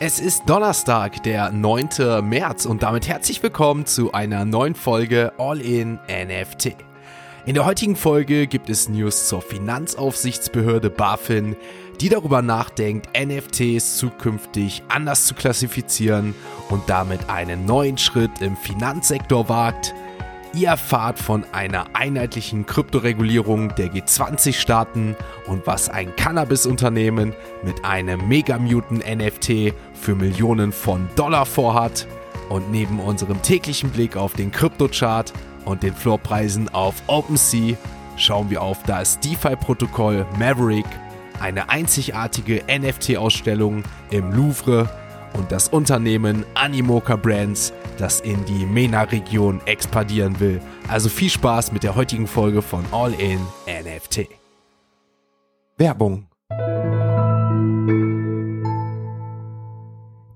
Es ist Donnerstag, der 9. März und damit herzlich willkommen zu einer neuen Folge All in NFT. In der heutigen Folge gibt es News zur Finanzaufsichtsbehörde BaFin, die darüber nachdenkt, NFTs zukünftig anders zu klassifizieren und damit einen neuen Schritt im Finanzsektor wagt – Ihr erfahrt von einer einheitlichen Kryptoregulierung der G20-Staaten und was ein Cannabis-Unternehmen mit einem Megamutant-NFT für Millionen von Dollar vorhat. Und neben unserem täglichen Blick auf den Kryptochart und den Floorpreisen auf OpenSea schauen wir auf das DeFi-Protokoll Maverick, eine einzigartige NFT-Ausstellung im Louvre und das Unternehmen Animoca Brands, das in die MENA-Region expandieren will. Also viel Spaß mit der heutigen Folge von All in NFT. Werbung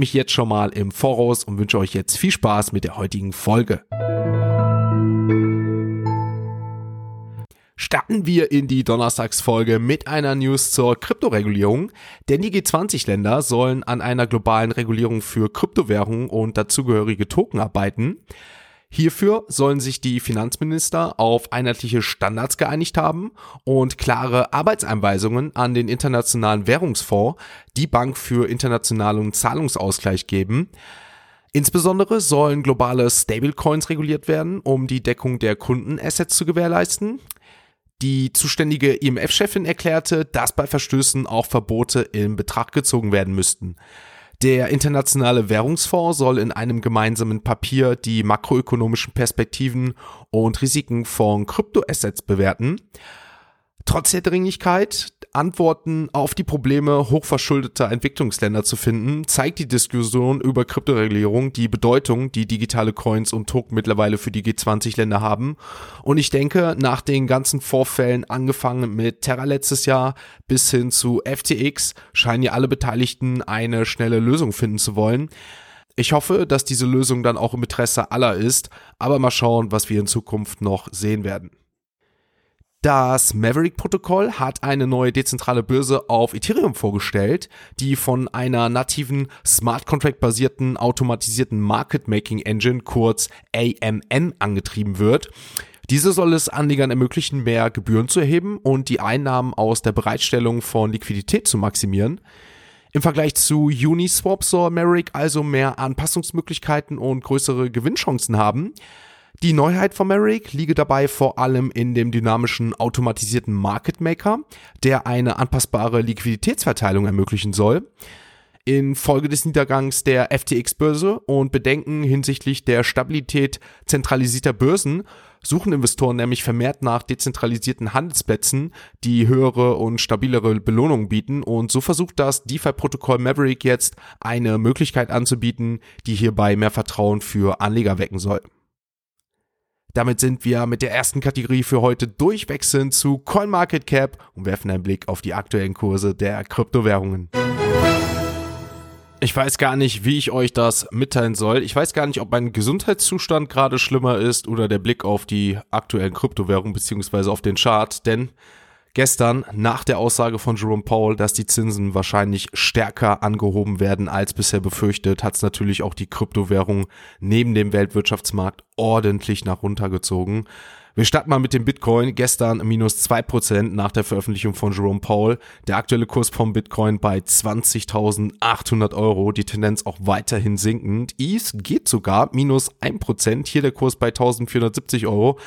mich jetzt schon mal im Voraus und wünsche euch jetzt viel Spaß mit der heutigen Folge. Starten wir in die Donnerstagsfolge mit einer News zur Kryptoregulierung, denn die G20-Länder sollen an einer globalen Regulierung für Kryptowährungen und dazugehörige Token arbeiten. Hierfür sollen sich die Finanzminister auf einheitliche Standards geeinigt haben und klare Arbeitseinweisungen an den Internationalen Währungsfonds, die Bank für internationalen Zahlungsausgleich geben. Insbesondere sollen globale Stablecoins reguliert werden, um die Deckung der Kundenassets zu gewährleisten. Die zuständige IMF-Chefin erklärte, dass bei Verstößen auch Verbote in Betracht gezogen werden müssten. Der Internationale Währungsfonds soll in einem gemeinsamen Papier die makroökonomischen Perspektiven und Risiken von Kryptoassets bewerten. Trotz der Dringlichkeit, Antworten auf die Probleme hochverschuldeter Entwicklungsländer zu finden, zeigt die Diskussion über Kryptoregulierung die Bedeutung, die digitale Coins und Token mittlerweile für die G20-Länder haben. Und ich denke, nach den ganzen Vorfällen, angefangen mit Terra letztes Jahr bis hin zu FTX, scheinen ja alle Beteiligten eine schnelle Lösung finden zu wollen. Ich hoffe, dass diese Lösung dann auch im Interesse aller ist, aber mal schauen, was wir in Zukunft noch sehen werden. Das Maverick-Protokoll hat eine neue dezentrale Börse auf Ethereum vorgestellt, die von einer nativen Smart Contract-basierten automatisierten Market Making Engine, kurz AMN, angetrieben wird. Diese soll es Anlegern ermöglichen, mehr Gebühren zu erheben und die Einnahmen aus der Bereitstellung von Liquidität zu maximieren. Im Vergleich zu Uniswap soll Maverick also mehr Anpassungsmöglichkeiten und größere Gewinnchancen haben. Die Neuheit von Merrick liege dabei vor allem in dem dynamischen automatisierten Market Maker, der eine anpassbare Liquiditätsverteilung ermöglichen soll. Infolge des Niedergangs der FTX-Börse und Bedenken hinsichtlich der Stabilität zentralisierter Börsen suchen Investoren nämlich vermehrt nach dezentralisierten Handelsplätzen, die höhere und stabilere Belohnungen bieten und so versucht das DeFi-Protokoll Maverick jetzt eine Möglichkeit anzubieten, die hierbei mehr Vertrauen für Anleger wecken soll. Damit sind wir mit der ersten Kategorie für heute durchwechseln zu CoinMarketCap und werfen einen Blick auf die aktuellen Kurse der Kryptowährungen. Ich weiß gar nicht, wie ich euch das mitteilen soll. Ich weiß gar nicht, ob mein Gesundheitszustand gerade schlimmer ist oder der Blick auf die aktuellen Kryptowährungen beziehungsweise auf den Chart, denn Gestern, nach der Aussage von Jerome Powell, dass die Zinsen wahrscheinlich stärker angehoben werden als bisher befürchtet, hat es natürlich auch die Kryptowährung neben dem Weltwirtschaftsmarkt ordentlich nach runtergezogen. Wir starten mal mit dem Bitcoin. Gestern minus zwei Prozent nach der Veröffentlichung von Jerome Powell. Der aktuelle Kurs vom Bitcoin bei 20.800 Euro. Die Tendenz auch weiterhin sinkend. ETH geht sogar minus ein Prozent. Hier der Kurs bei 1.470 Euro.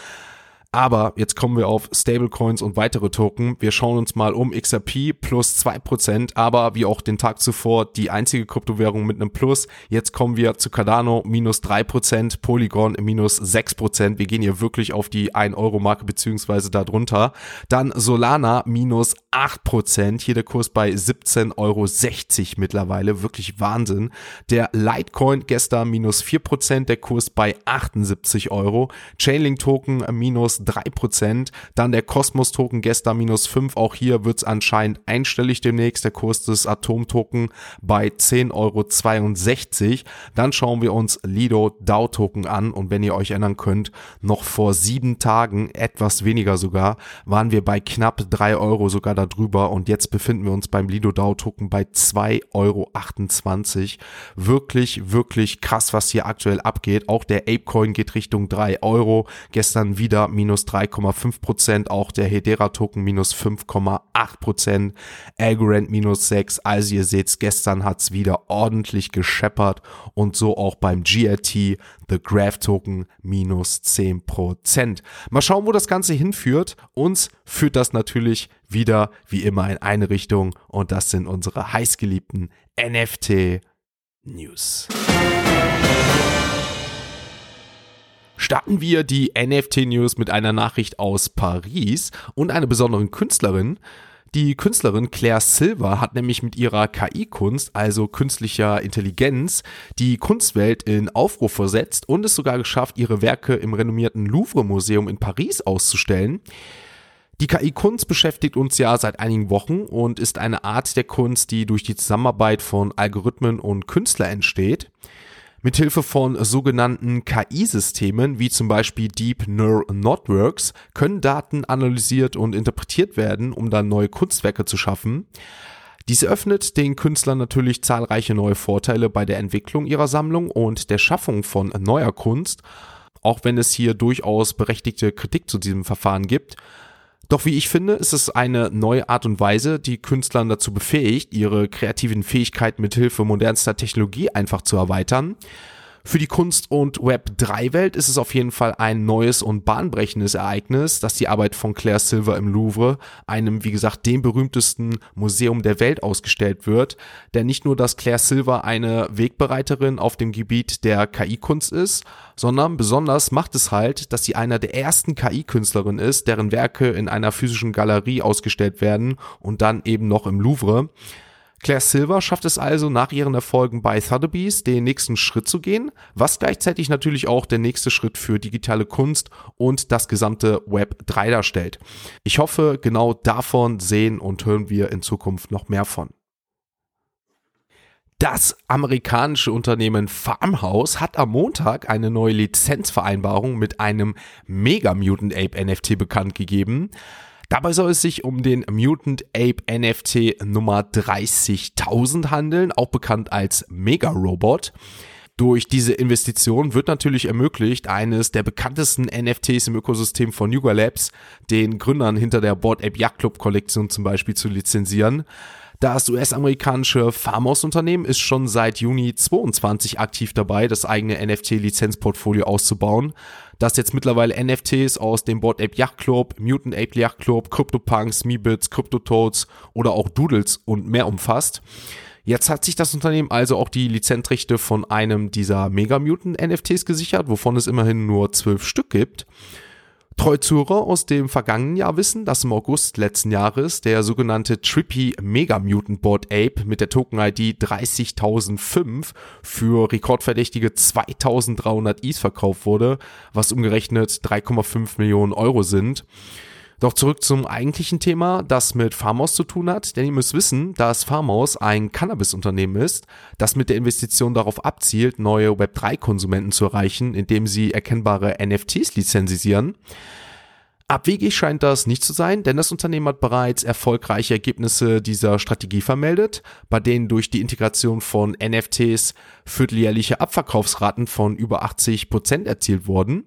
Aber jetzt kommen wir auf Stablecoins und weitere Token. Wir schauen uns mal um XRP plus zwei Prozent, aber wie auch den Tag zuvor die einzige Kryptowährung mit einem Plus. Jetzt kommen wir zu Cardano minus drei Prozent, Polygon minus sechs Prozent. Wir gehen hier wirklich auf die 1-Euro-Marke beziehungsweise darunter. Dann Solana minus acht Prozent. Hier der Kurs bei 17,60 Euro mittlerweile. Wirklich Wahnsinn. Der Litecoin gestern minus vier Prozent, der Kurs bei 78 Euro. Chainlink Token minus 3%. Dann der Cosmos Token gestern minus 5. Auch hier wird es anscheinend einstellig demnächst. Der Kurs des Atom-Token bei 10,62 Euro. Dann schauen wir uns Lido DAO Token an. Und wenn ihr euch erinnern könnt, noch vor sieben Tagen, etwas weniger sogar, waren wir bei knapp 3 Euro sogar darüber. Und jetzt befinden wir uns beim Lido DAO Token bei 2,28 Euro. Wirklich, wirklich krass, was hier aktuell abgeht. Auch der Apecoin geht Richtung 3 Euro. Gestern wieder minus minus 3,5 Prozent, auch der Hedera Token minus 5,8 Prozent, Algorand minus 6. Also ihr seht, gestern hat's wieder ordentlich gescheppert und so auch beim GRT, The Graph Token minus 10 Prozent. Mal schauen, wo das Ganze hinführt. Uns führt das natürlich wieder wie immer in eine Richtung und das sind unsere heißgeliebten NFT News starten wir die NFT-News mit einer Nachricht aus Paris und einer besonderen Künstlerin. Die Künstlerin Claire Silver hat nämlich mit ihrer KI-Kunst, also künstlicher Intelligenz, die Kunstwelt in Aufruf versetzt und es sogar geschafft, ihre Werke im renommierten Louvre-Museum in Paris auszustellen. Die KI-Kunst beschäftigt uns ja seit einigen Wochen und ist eine Art der Kunst, die durch die Zusammenarbeit von Algorithmen und Künstlern entsteht. Mithilfe von sogenannten KI-Systemen wie zum Beispiel Deep Neural Networks können Daten analysiert und interpretiert werden, um dann neue Kunstwerke zu schaffen. Dies eröffnet den Künstlern natürlich zahlreiche neue Vorteile bei der Entwicklung ihrer Sammlung und der Schaffung von neuer Kunst, auch wenn es hier durchaus berechtigte Kritik zu diesem Verfahren gibt. Doch wie ich finde, ist es eine neue Art und Weise, die Künstlern dazu befähigt, ihre kreativen Fähigkeiten mit Hilfe modernster Technologie einfach zu erweitern. Für die Kunst- und Web3-Welt ist es auf jeden Fall ein neues und bahnbrechendes Ereignis, dass die Arbeit von Claire Silver im Louvre, einem, wie gesagt, dem berühmtesten Museum der Welt ausgestellt wird. Denn nicht nur, dass Claire Silver eine Wegbereiterin auf dem Gebiet der KI-Kunst ist, sondern besonders macht es halt, dass sie einer der ersten KI-Künstlerinnen ist, deren Werke in einer physischen Galerie ausgestellt werden und dann eben noch im Louvre. Claire Silver schafft es also nach ihren Erfolgen bei Sotheby's den nächsten Schritt zu gehen, was gleichzeitig natürlich auch der nächste Schritt für digitale Kunst und das gesamte Web 3 darstellt. Ich hoffe, genau davon sehen und hören wir in Zukunft noch mehr von. Das amerikanische Unternehmen Farmhouse hat am Montag eine neue Lizenzvereinbarung mit einem Mega Mutant Ape NFT bekannt gegeben. Dabei soll es sich um den Mutant Ape NFT Nummer 30.000 handeln, auch bekannt als Mega Robot. Durch diese Investition wird natürlich ermöglicht, eines der bekanntesten NFTs im Ökosystem von Yuga Labs, den Gründern hinter der Board Ape Yacht Club Kollektion zum Beispiel zu lizenzieren. Das US-amerikanische Farmhouse-Unternehmen ist schon seit Juni 22 aktiv dabei, das eigene NFT-Lizenzportfolio auszubauen, das jetzt mittlerweile NFTs aus dem Board Ape Yacht Club, Mutant Ape Yacht Club, CryptoPunks, Meebits, CryptoToads oder auch Doodles und mehr umfasst. Jetzt hat sich das Unternehmen also auch die Lizenzrechte von einem dieser Mega Mutant NFTs gesichert, wovon es immerhin nur zwölf Stück gibt. Treuzuhörer aus dem vergangenen Jahr wissen, dass im August letzten Jahres der sogenannte Trippy Mega Mutant Board Ape mit der Token-ID 30.005 für rekordverdächtige 2300 ETH verkauft wurde, was umgerechnet 3,5 Millionen Euro sind. Doch zurück zum eigentlichen Thema, das mit Farmhaus zu tun hat, denn ihr müsst wissen, dass Farmhaus ein Cannabis-Unternehmen ist, das mit der Investition darauf abzielt, neue Web3-Konsumenten zu erreichen, indem sie erkennbare NFTs lizenzisieren. Abwegig scheint das nicht zu sein, denn das Unternehmen hat bereits erfolgreiche Ergebnisse dieser Strategie vermeldet, bei denen durch die Integration von NFTs vierteljährliche Abverkaufsraten von über 80 Prozent erzielt wurden.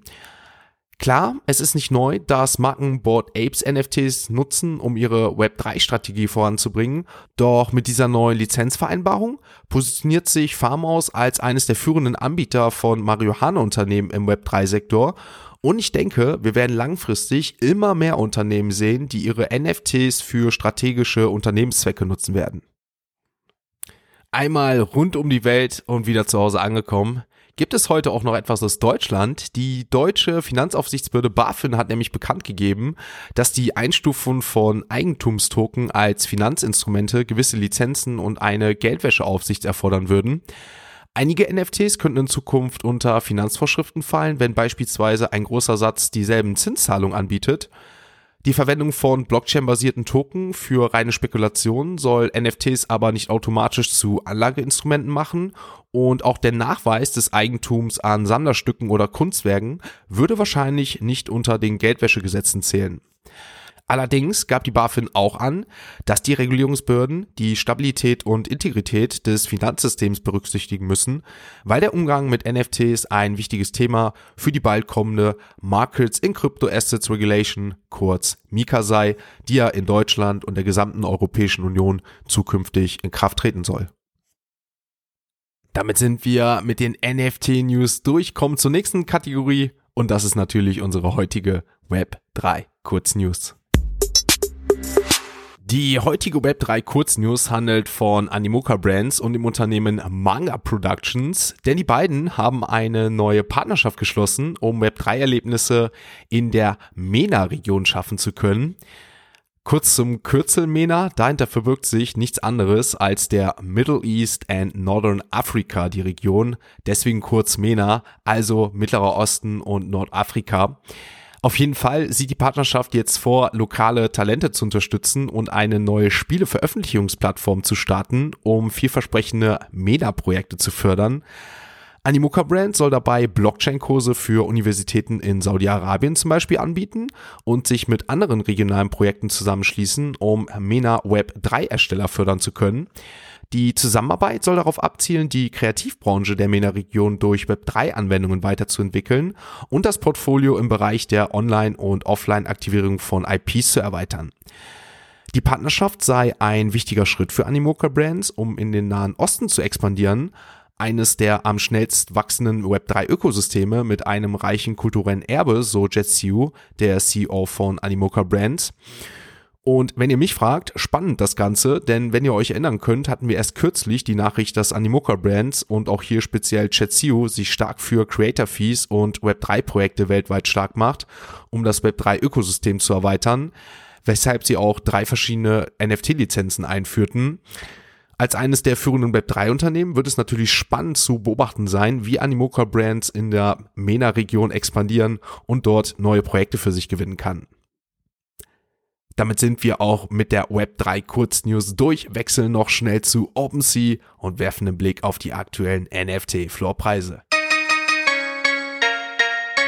Klar, es ist nicht neu, dass Marken Board Apes NFTs nutzen, um ihre Web3-Strategie voranzubringen. Doch mit dieser neuen Lizenzvereinbarung positioniert sich Farmhouse als eines der führenden Anbieter von Marihuana-Unternehmen im Web3-Sektor. Und ich denke, wir werden langfristig immer mehr Unternehmen sehen, die ihre NFTs für strategische Unternehmenszwecke nutzen werden. Einmal rund um die Welt und wieder zu Hause angekommen gibt es heute auch noch etwas aus Deutschland. Die deutsche Finanzaufsichtsbehörde BaFin hat nämlich bekannt gegeben, dass die Einstufung von Eigentumstoken als Finanzinstrumente gewisse Lizenzen und eine Geldwäscheaufsicht erfordern würden. Einige NFTs könnten in Zukunft unter Finanzvorschriften fallen, wenn beispielsweise ein großer Satz dieselben Zinszahlungen anbietet. Die Verwendung von Blockchain-basierten Token für reine Spekulationen soll NFTs aber nicht automatisch zu Anlageinstrumenten machen und auch der Nachweis des Eigentums an Sammlerstücken oder Kunstwerken würde wahrscheinlich nicht unter den Geldwäschegesetzen zählen. Allerdings gab die BaFin auch an, dass die Regulierungsbehörden die Stabilität und Integrität des Finanzsystems berücksichtigen müssen, weil der Umgang mit NFTs ein wichtiges Thema für die bald kommende Markets in Crypto Assets Regulation, kurz MiCA sei, die ja in Deutschland und der gesamten Europäischen Union zukünftig in Kraft treten soll. Damit sind wir mit den NFT-News durch, kommen zur nächsten Kategorie und das ist natürlich unsere heutige Web 3 Kurznews. Die heutige Web3 Kurznews handelt von Animoca Brands und dem Unternehmen Manga Productions, denn die beiden haben eine neue Partnerschaft geschlossen, um Web3-Erlebnisse in der MENA-Region schaffen zu können. Kurz zum Kürzel MENA, dahinter verbirgt sich nichts anderes als der Middle East and Northern Africa, die Region, deswegen kurz MENA, also Mittlerer Osten und Nordafrika. Auf jeden Fall sieht die Partnerschaft jetzt vor, lokale Talente zu unterstützen und eine neue Spieleveröffentlichungsplattform zu starten, um vielversprechende MENA-Projekte zu fördern. Animoca Brand soll dabei Blockchain-Kurse für Universitäten in Saudi-Arabien zum Beispiel anbieten und sich mit anderen regionalen Projekten zusammenschließen, um MENA Web 3 Ersteller fördern zu können. Die Zusammenarbeit soll darauf abzielen, die Kreativbranche der MENA-Region durch Web3-Anwendungen weiterzuentwickeln und das Portfolio im Bereich der Online- und Offline-Aktivierung von IPs zu erweitern. Die Partnerschaft sei ein wichtiger Schritt für Animoca Brands, um in den Nahen Osten zu expandieren, eines der am schnellst wachsenden Web3-Ökosysteme mit einem reichen kulturellen Erbe, so Jetsu, der CEO von Animoca Brands. Und wenn ihr mich fragt, spannend das Ganze, denn wenn ihr euch erinnern könnt, hatten wir erst kürzlich die Nachricht, dass Animoca Brands und auch hier speziell Chatsio sich stark für Creator Fees und Web3 Projekte weltweit stark macht, um das Web3 Ökosystem zu erweitern, weshalb sie auch drei verschiedene NFT-Lizenzen einführten. Als eines der führenden Web3-Unternehmen wird es natürlich spannend zu beobachten sein, wie Animoca Brands in der MENA-Region expandieren und dort neue Projekte für sich gewinnen kann. Damit sind wir auch mit der Web3 Kurznews durch, wechseln noch schnell zu OpenSea und werfen einen Blick auf die aktuellen NFT-Floorpreise.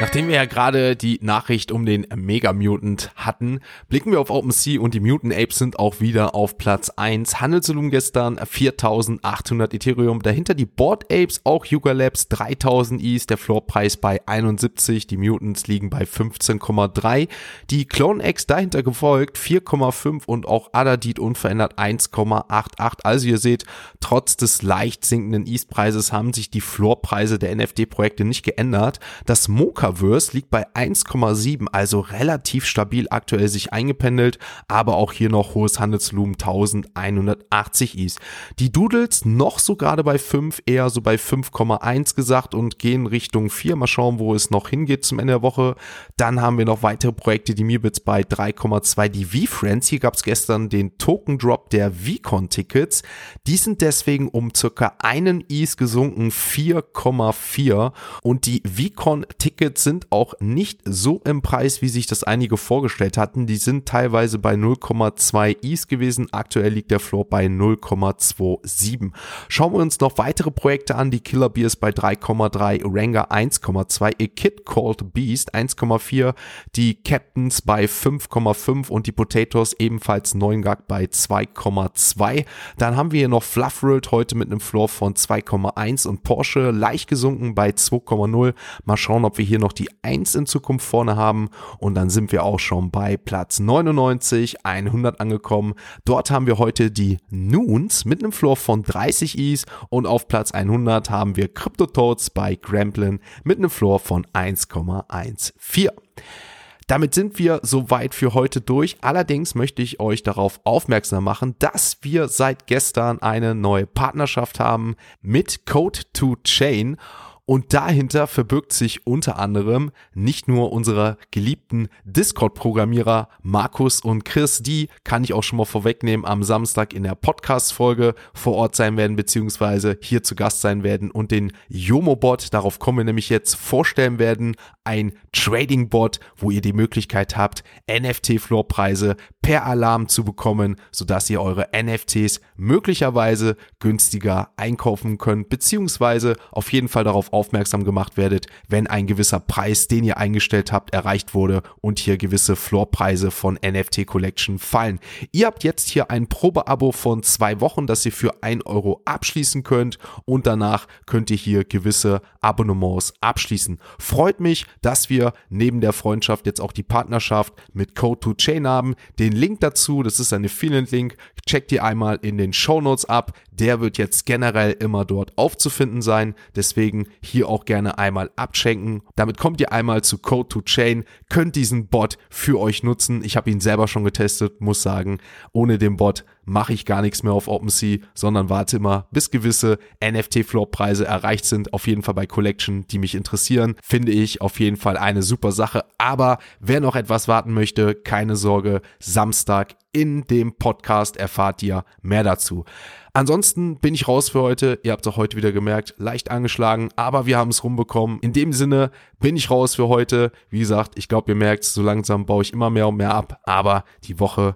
Nachdem wir ja gerade die Nachricht um den Mega Mutant hatten, blicken wir auf OpenSea und die Mutant Apes sind auch wieder auf Platz 1. Handelsvolumen gestern 4800 Ethereum. Dahinter die Board Apes, auch Yuga Labs 3000 Is, der Floorpreis bei 71. Die Mutants liegen bei 15,3. Die Clone X dahinter gefolgt 4,5 und auch Adadit unverändert 1,88. Also ihr seht, trotz des leicht sinkenden East-Preises haben sich die Floorpreise der NFT-Projekte nicht geändert. Das Mocha Metaverse liegt bei 1,7, also relativ stabil aktuell sich eingependelt, aber auch hier noch hohes Handelsvolumen 1180 Is. Die Doodles noch so gerade bei 5, eher so bei 5,1 gesagt und gehen Richtung 4. Mal schauen, wo es noch hingeht zum Ende der Woche. Dann haben wir noch weitere Projekte, die Mirbits bei 3,2. Die V-Friends, hier gab es gestern den Token Drop der VCon-Tickets. Die sind deswegen um circa einen Is gesunken, 4,4 und die VCon-Tickets sind auch nicht so im Preis, wie sich das einige vorgestellt hatten. Die sind teilweise bei 0,2 Is gewesen. Aktuell liegt der Floor bei 0,27. Schauen wir uns noch weitere Projekte an. Die Killer Beers bei 3,3, Ranger 1,2, A Kid Called Beast 1,4, die Captains bei 5,5 und die Potatoes ebenfalls 9 Gag bei 2,2. Dann haben wir hier noch Fluffworld heute mit einem Floor von 2,1 und Porsche leicht gesunken bei 2,0. Mal schauen, ob wir hier noch noch die 1 in Zukunft vorne haben und dann sind wir auch schon bei Platz 99, 100 angekommen. Dort haben wir heute die Noons mit einem Floor von 30 Is und auf Platz 100 haben wir CryptoToads bei Gramplin mit einem Floor von 1,14. Damit sind wir soweit für heute durch. Allerdings möchte ich euch darauf aufmerksam machen, dass wir seit gestern eine neue Partnerschaft haben mit Code to Chain. Und dahinter verbirgt sich unter anderem nicht nur unsere geliebten Discord-Programmierer Markus und Chris, die kann ich auch schon mal vorwegnehmen, am Samstag in der Podcast-Folge vor Ort sein werden, beziehungsweise hier zu Gast sein werden und den Yomo-Bot, darauf kommen wir nämlich jetzt, vorstellen werden. Ein Trading-Bot, wo ihr die Möglichkeit habt, NFT-Floorpreise per Alarm zu bekommen, sodass ihr eure NFTs möglicherweise günstiger einkaufen könnt, beziehungsweise auf jeden Fall darauf aufmerksam gemacht werdet, wenn ein gewisser Preis, den ihr eingestellt habt, erreicht wurde und hier gewisse Floorpreise von NFT Collection fallen. Ihr habt jetzt hier ein Probeabo von zwei Wochen, das ihr für ein Euro abschließen könnt und danach könnt ihr hier gewisse Abonnements abschließen. Freut mich, dass wir neben der Freundschaft jetzt auch die Partnerschaft mit Code2Chain haben. Den Link dazu, das ist ein Affiliate-Link, checkt ihr einmal in den Show ab. Der wird jetzt generell immer dort aufzufinden sein. Deswegen hier auch gerne einmal abschenken. Damit kommt ihr einmal zu Code to Chain, könnt diesen Bot für euch nutzen. Ich habe ihn selber schon getestet, muss sagen, ohne den Bot mache ich gar nichts mehr auf OpenSea, sondern warte immer, bis gewisse NFT-Floor-Preise erreicht sind. Auf jeden Fall bei Collection, die mich interessieren, finde ich auf jeden Fall eine super Sache. Aber wer noch etwas warten möchte, keine Sorge, Samstag in dem Podcast erfahrt ihr mehr dazu. Ansonsten bin ich raus für heute. Ihr habt es auch heute wieder gemerkt, leicht angeschlagen, aber wir haben es rumbekommen. In dem Sinne bin ich raus für heute. Wie gesagt, ich glaube, ihr merkt, so langsam baue ich immer mehr und mehr ab, aber die Woche